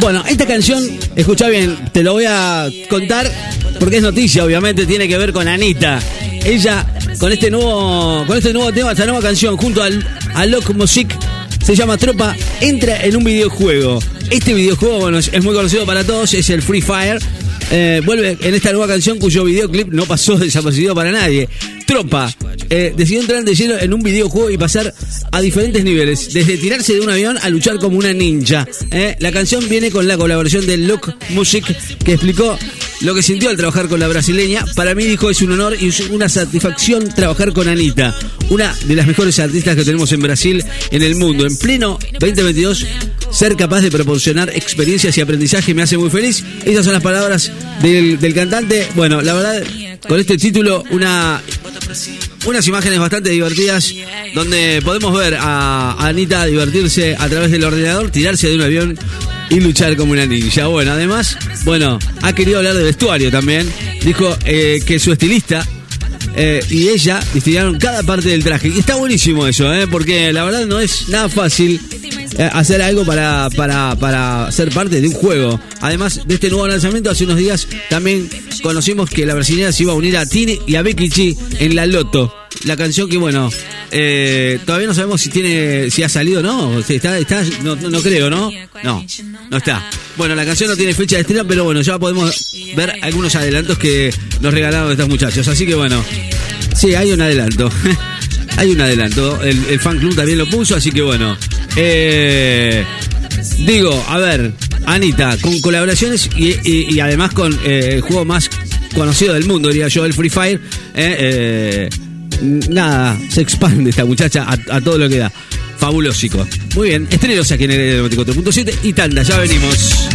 Bueno, esta canción, escucha bien, te lo voy a contar porque es noticia, obviamente, tiene que ver con Anita. Ella, con este nuevo, con este nuevo tema, esta nueva canción, junto al, a Lock Music, se llama Tropa, entra en un videojuego. Este videojuego, bueno, es muy conocido para todos, es el Free Fire. Eh, vuelve en esta nueva canción cuyo videoclip no pasó desapercibido para nadie. Tropa eh, decidió entrar de lleno en un videojuego y pasar a diferentes niveles, desde tirarse de un avión a luchar como una ninja. Eh, la canción viene con la colaboración de Look Music, que explicó lo que sintió al trabajar con la brasileña. Para mí, dijo, es un honor y una satisfacción trabajar con Anita, una de las mejores artistas que tenemos en Brasil, en el mundo. En pleno 2022, ser capaz de proporcionar experiencias y aprendizaje me hace muy feliz. Esas son las palabras del, del cantante. Bueno, la verdad, con este título, una unas imágenes bastante divertidas donde podemos ver a Anita divertirse a través del ordenador, tirarse de un avión y luchar como una ninja. Bueno, además, bueno, ha querido hablar de vestuario también. Dijo eh, que su estilista eh, y ella diseñaron cada parte del traje. Y está buenísimo eso, ¿eh? porque la verdad no es nada fácil hacer algo para, para, para ser parte de un juego. Además de este nuevo lanzamiento, hace unos días también conocimos que la brasileña se iba a unir a Tini y a Becky G en la Loto. La canción que, bueno, eh, todavía no sabemos si tiene si ha salido o no. Si está, está, no, no creo, ¿no? No, no está. Bueno, la canción no tiene fecha de estreno, pero bueno, ya podemos ver algunos adelantos que nos regalaron estos muchachos. Así que bueno, sí, hay un adelanto. hay un adelanto. El, el fan club también lo puso, así que bueno. Eh, digo, a ver, Anita, con colaboraciones y, además con eh, el juego más conocido del mundo, diría yo, el Free Fire. eh, nada, se expande esta muchacha a, a todo lo que da. Fabulósico. Muy bien, estrenos aquí en el 94.7 y tanda, ya venimos.